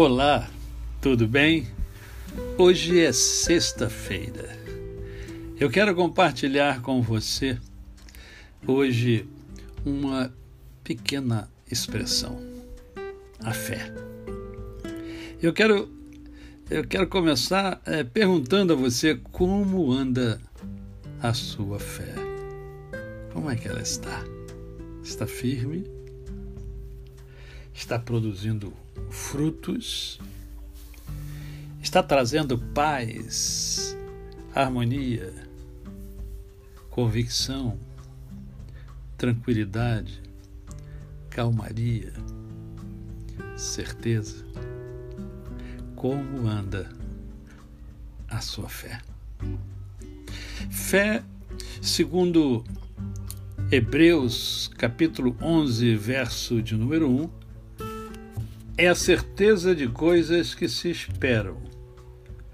Olá, tudo bem? Hoje é sexta-feira. Eu quero compartilhar com você hoje uma pequena expressão, a fé. Eu quero eu quero começar é, perguntando a você como anda a sua fé. Como é que ela está? Está firme? Está produzindo frutos? Está trazendo paz, harmonia, convicção, tranquilidade, calmaria, certeza? Como anda a sua fé? Fé, segundo Hebreus capítulo 11, verso de número 1, é a certeza de coisas que se esperam,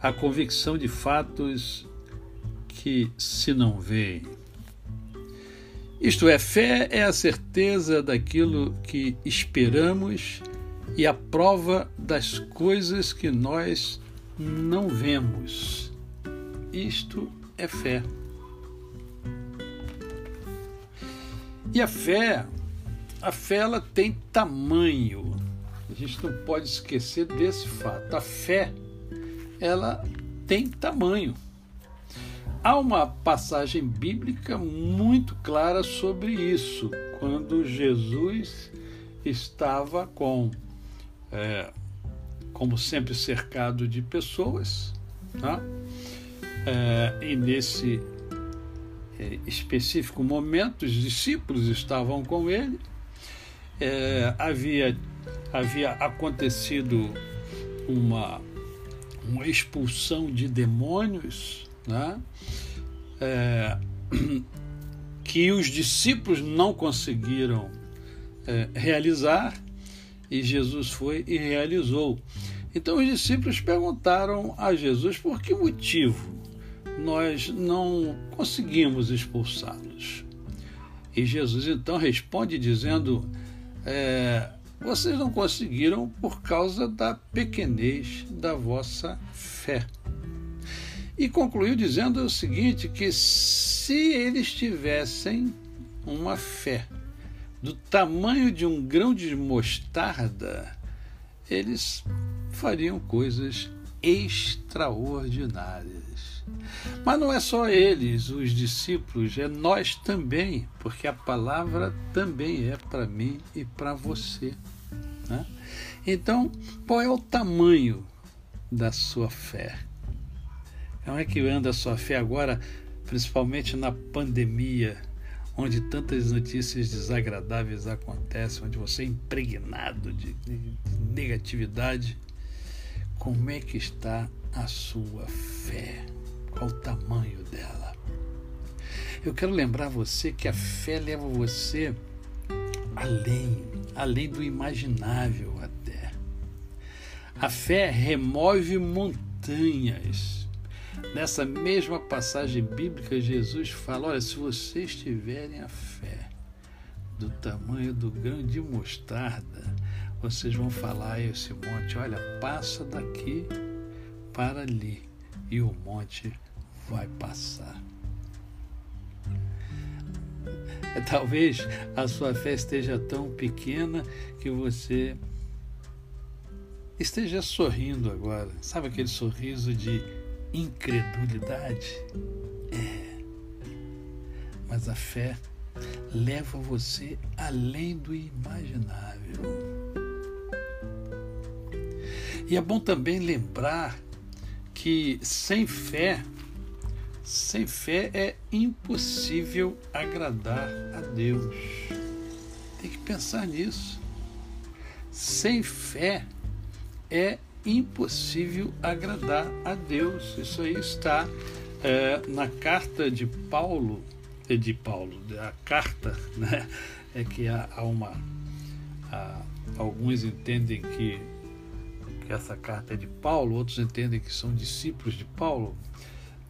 a convicção de fatos que se não veem. Isto é, fé é a certeza daquilo que esperamos e a prova das coisas que nós não vemos. Isto é fé. E a fé, a fé ela tem tamanho. A gente não pode esquecer desse fato. A fé, ela tem tamanho. Há uma passagem bíblica muito clara sobre isso, quando Jesus estava com, é, como sempre, cercado de pessoas, tá? É, e nesse é, específico momento, os discípulos estavam com ele, é, havia havia acontecido uma, uma expulsão de demônios, né? É, que os discípulos não conseguiram é, realizar e Jesus foi e realizou. Então os discípulos perguntaram a Jesus por que motivo nós não conseguimos expulsá-los. E Jesus então responde dizendo: é, vocês não conseguiram por causa da pequenez da vossa fé. E concluiu dizendo o seguinte: que se eles tivessem uma fé do tamanho de um grão de mostarda, eles fariam coisas extraordinárias. Mas não é só eles, os discípulos, é nós também, porque a palavra também é para mim e para você. Né? Então, qual é o tamanho da sua fé? Como é que anda a sua fé agora, principalmente na pandemia, onde tantas notícias desagradáveis acontecem, onde você é impregnado de, de negatividade? Como é que está a sua fé? Qual o tamanho dela? Eu quero lembrar você que a fé leva você além, além do imaginável até. A fé remove montanhas. Nessa mesma passagem bíblica, Jesus fala: olha, se vocês tiverem a fé do tamanho do grão de mostarda, vocês vão falar a esse monte: olha, passa daqui para ali, e o monte vai passar. Talvez a sua fé esteja tão pequena que você esteja sorrindo agora. Sabe aquele sorriso de incredulidade? É. Mas a fé leva você além do imaginável. E é bom também lembrar que sem fé sem fé é impossível agradar a Deus. Tem que pensar nisso. Sem fé é impossível agradar a Deus. Isso aí está é, na carta de Paulo, é de Paulo, a carta, né? É que há, há uma. Há, alguns entendem que, que essa carta é de Paulo, outros entendem que são discípulos de Paulo.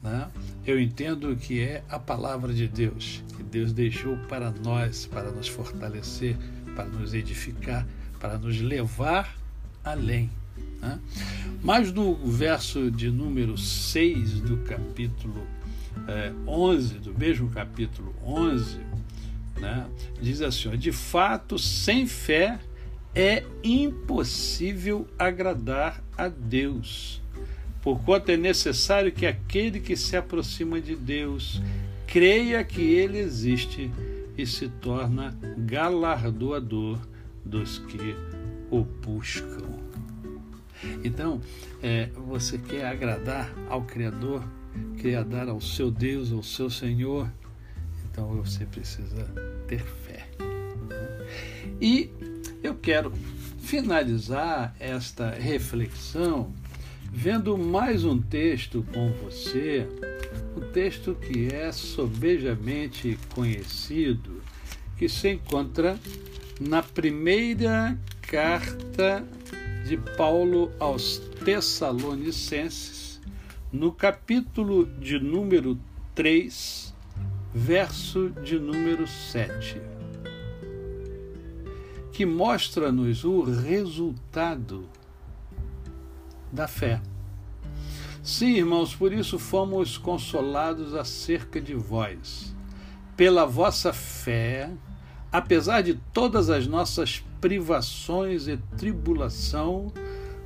Né? Eu entendo que é a palavra de Deus, que Deus deixou para nós, para nos fortalecer, para nos edificar, para nos levar além. Né? Mas no verso de número 6 do capítulo é, 11, do mesmo capítulo 11, né, diz assim: de fato, sem fé é impossível agradar a Deus, porquanto é necessário que aquele que se aproxima de Deus creia que ele existe e se torna galardoador dos que o buscam. Então, é, você quer agradar ao Criador, quer agradar ao seu Deus, ao seu Senhor, então você precisa ter fé. E eu quero finalizar esta reflexão vendo mais um texto com você, um texto que é sobejamente conhecido, que se encontra na primeira carta de Paulo aos Tessalonicenses, no capítulo de número 3, verso de número 7, que mostra-nos o resultado da fé. Sim, irmãos, por isso fomos consolados acerca de vós, pela vossa fé, apesar de todas as nossas privações e tribulação,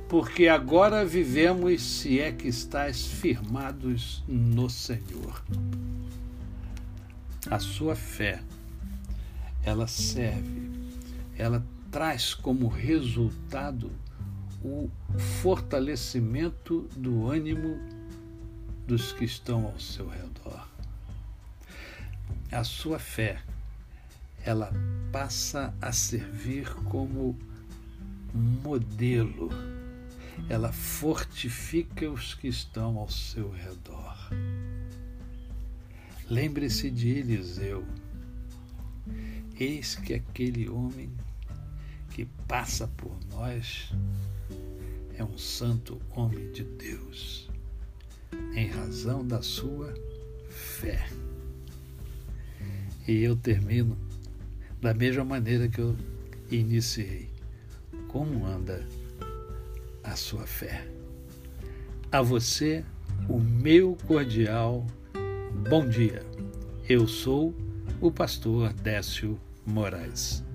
porque agora vivemos, se é que estáis firmados no Senhor. A sua fé, ela serve, ela traz como resultado o fortalecimento do ânimo dos que estão ao seu redor. A sua fé, ela passa a servir como modelo, ela fortifica os que estão ao seu redor. Lembre-se de Eliseu. Eis que aquele homem que passa por nós é um santo homem de Deus, em razão da sua fé. E eu termino da mesma maneira que eu iniciei. Como anda a sua fé? A você, o meu cordial bom dia. Eu sou o pastor Décio Moraes.